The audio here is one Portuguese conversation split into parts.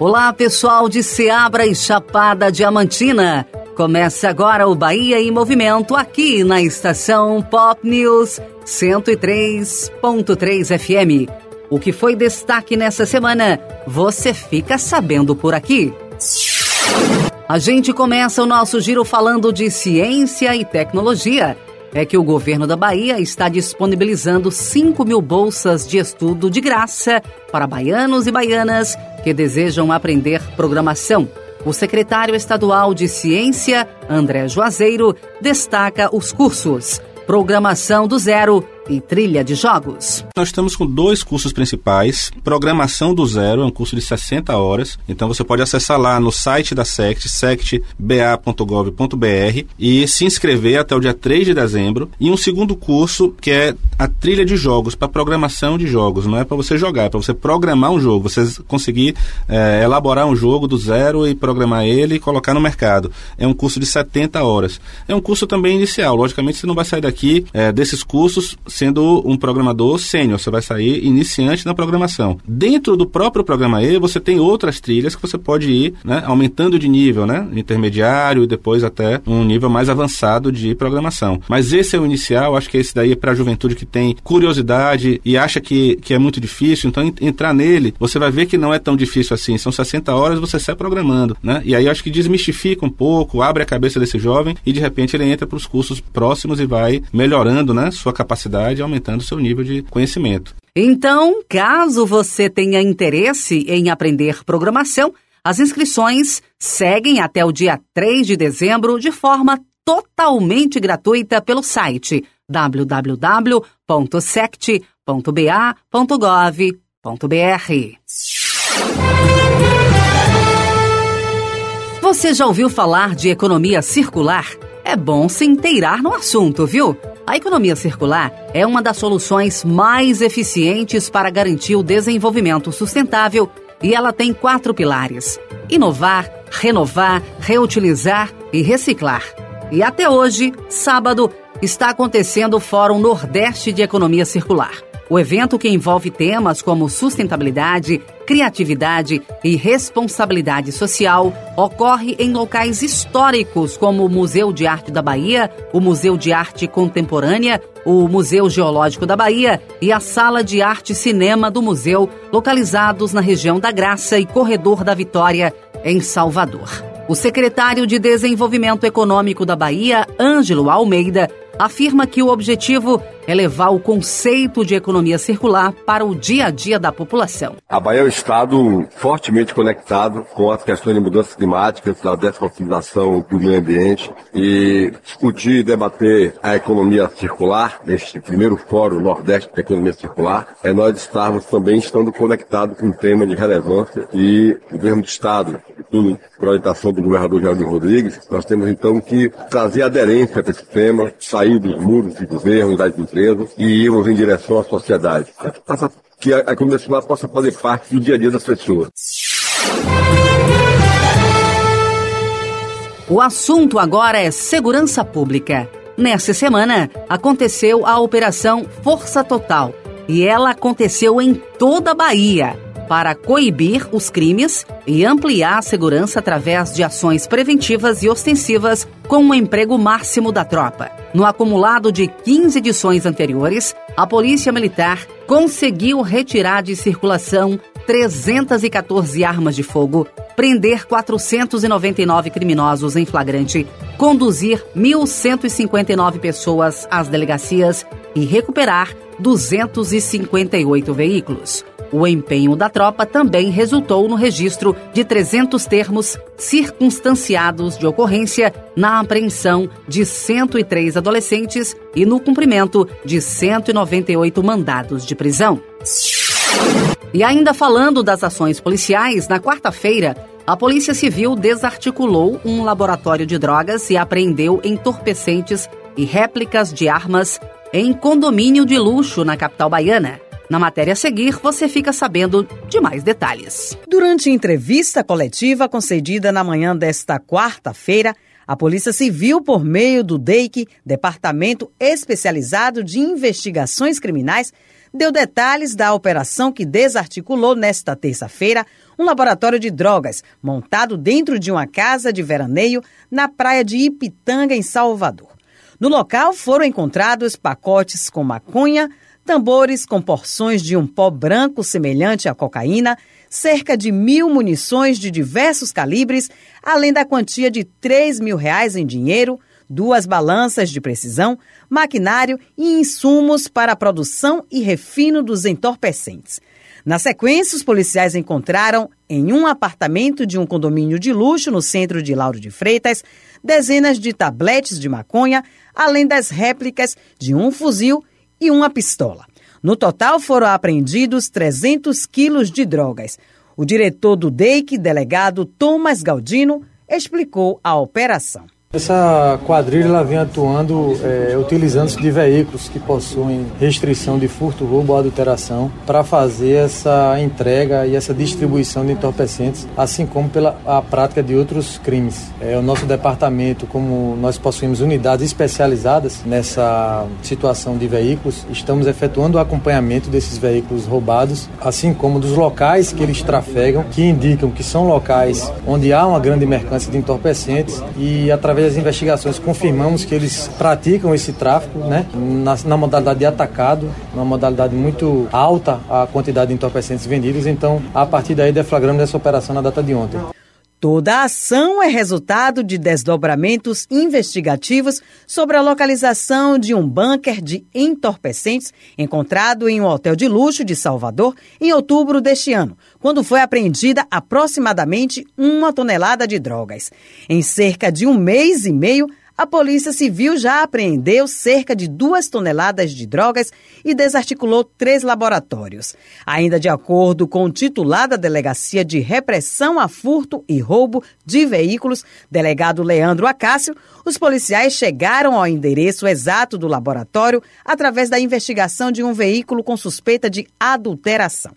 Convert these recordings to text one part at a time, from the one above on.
Olá, pessoal de Seabra e Chapada Diamantina. Começa agora o Bahia em Movimento aqui na estação Pop News 103.3 FM. O que foi destaque nessa semana, você fica sabendo por aqui. A gente começa o nosso giro falando de ciência e tecnologia é que o governo da Bahia está disponibilizando 5 mil bolsas de estudo de graça para baianos e baianas que desejam aprender programação. O secretário estadual de Ciência, André Juazeiro, destaca os cursos Programação do Zero e trilha de jogos. Nós estamos com dois cursos principais. Programação do Zero, é um curso de 60 horas. Então você pode acessar lá no site da SECT, sectba.gov.br e se inscrever até o dia 3 de dezembro. E um segundo curso que é a trilha de jogos, para programação de jogos. Não é para você jogar, é para você programar um jogo. Você conseguir é, elaborar um jogo do zero e programar ele e colocar no mercado. É um curso de 70 horas. É um curso também inicial. Logicamente você não vai sair daqui é, desses cursos sendo um programador sênior, você vai sair iniciante na programação. Dentro do próprio programa E, você tem outras trilhas que você pode ir né, aumentando de nível, né, intermediário e depois até um nível mais avançado de programação. Mas esse é o inicial, acho que esse daí é para a juventude que tem curiosidade e acha que, que é muito difícil, então entrar nele, você vai ver que não é tão difícil assim, são 60 horas você sai programando, né? E aí acho que desmistifica um pouco, abre a cabeça desse jovem e de repente ele entra para os cursos próximos e vai melhorando, né, sua capacidade e aumentando seu nível de conhecimento. Então, caso você tenha interesse em aprender programação, as inscrições seguem até o dia 3 de dezembro de forma totalmente gratuita pelo site www.sect.ba.gov.br. Você já ouviu falar de economia circular? É bom se inteirar no assunto, viu? A economia circular é uma das soluções mais eficientes para garantir o desenvolvimento sustentável e ela tem quatro pilares: inovar, renovar, reutilizar e reciclar. E até hoje, sábado, está acontecendo o Fórum Nordeste de Economia Circular. O evento, que envolve temas como sustentabilidade, criatividade e responsabilidade social, ocorre em locais históricos como o Museu de Arte da Bahia, o Museu de Arte Contemporânea, o Museu Geológico da Bahia e a Sala de Arte Cinema do museu, localizados na região da Graça e Corredor da Vitória, em Salvador. O secretário de Desenvolvimento Econômico da Bahia, Ângelo Almeida, afirma que o objetivo é levar o conceito de economia circular para o dia a dia da população. A Bahia é um estado fortemente conectado com as questões de mudanças climáticas, da desfossilização do meio ambiente e discutir e debater a economia circular, neste primeiro fórum Nordeste da Economia Circular, é nós estarmos também estando conectados com um tema de relevância e o governo do estado, tudo por orientação do governador Geraldo Rodrigues, nós temos então que trazer aderência para esse tema, sair dos muros de governo das empresas e irmos em direção à sociedade. Que a, economia circular possa fazer parte do dia a dia das pessoas. O assunto agora é segurança pública. Nessa semana, aconteceu a Operação Força Total e ela aconteceu em toda a Bahia para coibir os crimes e ampliar a segurança através de ações preventivas e ostensivas com o emprego máximo da tropa. No acumulado de 15 edições anteriores, a Polícia Militar conseguiu retirar de circulação 314 armas de fogo, prender 499 criminosos em flagrante, conduzir 1.159 pessoas às delegacias e recuperar 258 veículos. O empenho da tropa também resultou no registro de 300 termos circunstanciados de ocorrência na apreensão de 103 adolescentes e no cumprimento de 198 mandados de prisão. E ainda falando das ações policiais, na quarta-feira, a Polícia Civil desarticulou um laboratório de drogas e apreendeu entorpecentes e réplicas de armas em condomínio de luxo na capital baiana. Na matéria a seguir, você fica sabendo de mais detalhes. Durante entrevista coletiva concedida na manhã desta quarta-feira, a Polícia Civil, por meio do DEIC, Departamento Especializado de Investigações Criminais, deu detalhes da operação que desarticulou nesta terça-feira um laboratório de drogas montado dentro de uma casa de veraneio na praia de Ipitanga, em Salvador. No local foram encontrados pacotes com maconha, tambores com porções de um pó branco semelhante à cocaína, cerca de mil munições de diversos calibres, além da quantia de 3 mil reais em dinheiro, duas balanças de precisão, maquinário e insumos para a produção e refino dos entorpecentes. Na sequência, os policiais encontraram, em um apartamento de um condomínio de luxo no centro de Lauro de Freitas, dezenas de tabletes de maconha, além das réplicas de um fuzil e uma pistola. No total, foram apreendidos 300 quilos de drogas. O diretor do DEIC, delegado Thomas Galdino, explicou a operação. Essa quadrilha vem atuando é, utilizando-se de veículos que possuem restrição de furto, roubo ou adulteração para fazer essa entrega e essa distribuição de entorpecentes, assim como pela a prática de outros crimes. É, o nosso departamento, como nós possuímos unidades especializadas nessa situação de veículos, estamos efetuando o acompanhamento desses veículos roubados, assim como dos locais que eles trafegam, que indicam que são locais onde há uma grande mercância de entorpecentes e através através das investigações, confirmamos que eles praticam esse tráfico, né? Na, na modalidade de atacado, uma modalidade muito alta a quantidade de entorpecentes vendidos. Então, a partir daí, deflagramos essa operação na data de ontem. Toda a ação é resultado de desdobramentos investigativos sobre a localização de um bunker de entorpecentes encontrado em um hotel de luxo de Salvador em outubro deste ano, quando foi apreendida aproximadamente uma tonelada de drogas. Em cerca de um mês e meio, a Polícia Civil já apreendeu cerca de duas toneladas de drogas e desarticulou três laboratórios. Ainda de acordo com o titular da Delegacia de Repressão a Furto e Roubo de Veículos, delegado Leandro Acácio, os policiais chegaram ao endereço exato do laboratório através da investigação de um veículo com suspeita de adulteração.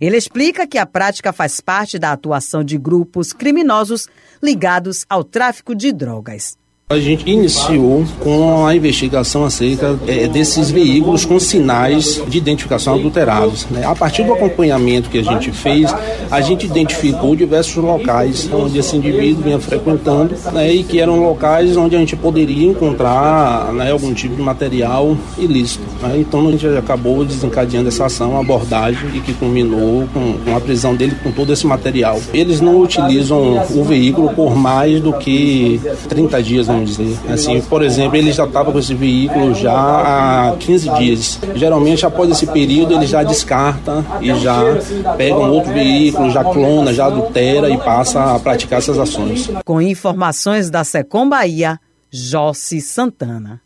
Ele explica que a prática faz parte da atuação de grupos criminosos ligados ao tráfico de drogas. A gente iniciou com a investigação acerca é, desses veículos com sinais de identificação adulterados. Né? A partir do acompanhamento que a gente fez, a gente identificou diversos locais onde esse indivíduo vinha frequentando né, e que eram locais onde a gente poderia encontrar né, algum tipo de material ilícito. Né? Então a gente acabou desencadeando essa ação, abordagem e que culminou com, com a prisão dele com todo esse material. Eles não utilizam o veículo por mais do que 30 dias vamos dizer. Assim, por exemplo, ele já estava com esse veículo já há 15 dias. Geralmente, após esse período, ele já descarta e já pega um outro veículo, já clona, já adultera e passa a praticar essas ações. Com informações da Secom Bahia, Jossi Santana.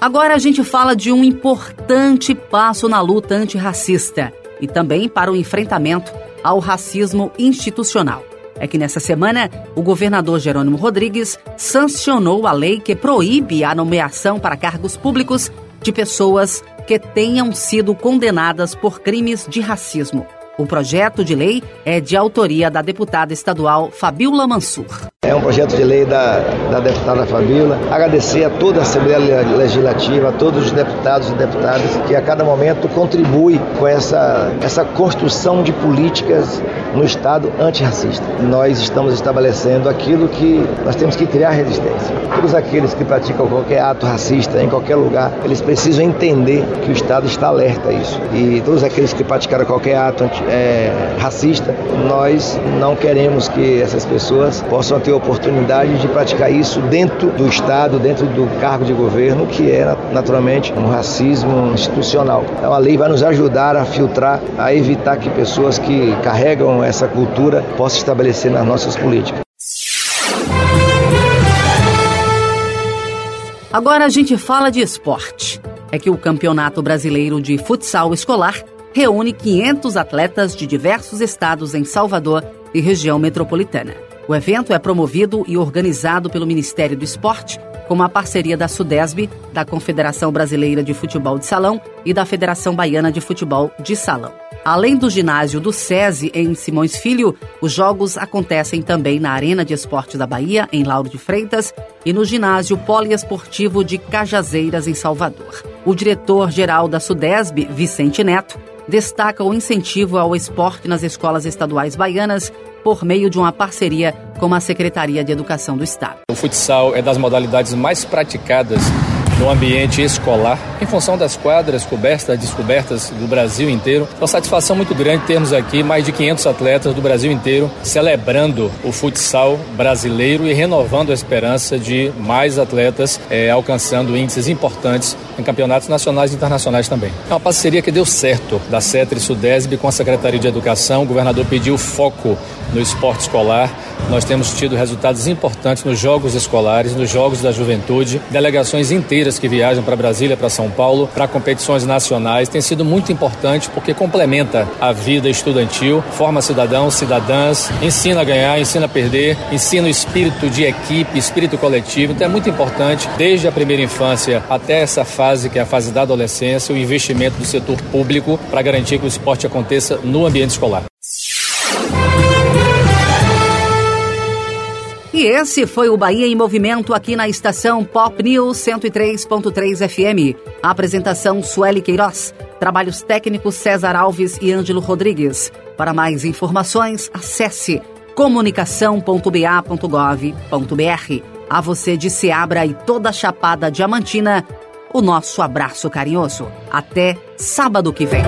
Agora a gente fala de um importante passo na luta antirracista e também para o enfrentamento ao racismo institucional é que nessa semana o governador Jerônimo Rodrigues sancionou a lei que proíbe a nomeação para cargos públicos de pessoas que tenham sido condenadas por crimes de racismo. O projeto de lei é de autoria da deputada estadual Fabiola Mansur. É um projeto de lei da, da deputada Fabiola. Agradecer a toda a Assembleia Legislativa, a todos os deputados e deputadas que a cada momento contribuem com essa, essa construção de políticas no Estado antirracista. Nós estamos estabelecendo aquilo que nós temos que criar resistência. Todos aqueles que praticam qualquer ato racista em qualquer lugar, eles precisam entender que o Estado está alerta a isso. E todos aqueles que praticaram qualquer ato é, racista, nós não queremos que essas pessoas possam ter oportunidade de praticar isso dentro do Estado, dentro do cargo de governo, que é naturalmente um racismo institucional. Então a lei vai nos ajudar a filtrar, a evitar que pessoas que carregam essa cultura possam estabelecer nas nossas políticas. Agora a gente fala de esporte. É que o Campeonato Brasileiro de Futsal Escolar reúne 500 atletas de diversos estados em Salvador e região metropolitana. O evento é promovido e organizado pelo Ministério do Esporte, com a parceria da Sudesb, da Confederação Brasileira de Futebol de Salão e da Federação Baiana de Futebol de Salão. Além do ginásio do SESI em Simões Filho, os jogos acontecem também na Arena de Esportes da Bahia, em Lauro de Freitas, e no ginásio poliesportivo de Cajazeiras, em Salvador. O diretor-geral da Sudesb, Vicente Neto, destaca o incentivo ao esporte nas escolas estaduais baianas por meio de uma parceria com a Secretaria de Educação do Estado. O futsal é das modalidades mais praticadas no ambiente escolar, em função das quadras cobertas, descobertas do Brasil inteiro. É uma satisfação muito grande termos aqui mais de 500 atletas do Brasil inteiro celebrando o futsal brasileiro e renovando a esperança de mais atletas é, alcançando índices importantes em campeonatos nacionais e internacionais também. É uma parceria que deu certo da CETRE Sudesb com a Secretaria de Educação. O governador pediu foco no esporte escolar. Nós temos tido resultados importantes nos jogos escolares, nos jogos da juventude, delegações inteiras que viajam para Brasília, para São Paulo, para competições nacionais. Tem sido muito importante porque complementa a vida estudantil, forma cidadãos, cidadãs, ensina a ganhar, ensina a perder, ensina o espírito de equipe, espírito coletivo. Então é muito importante, desde a primeira infância até essa fase, que é a fase da adolescência, o investimento do setor público para garantir que o esporte aconteça no ambiente escolar. E esse foi o Bahia em Movimento aqui na estação Pop News 103.3 FM. A apresentação Sueli Queiroz. Trabalhos técnicos César Alves e Ângelo Rodrigues. Para mais informações, acesse comunicação.ba.gov.br. A você de Seabra e toda a Chapada Diamantina, o nosso abraço carinhoso. Até sábado que vem.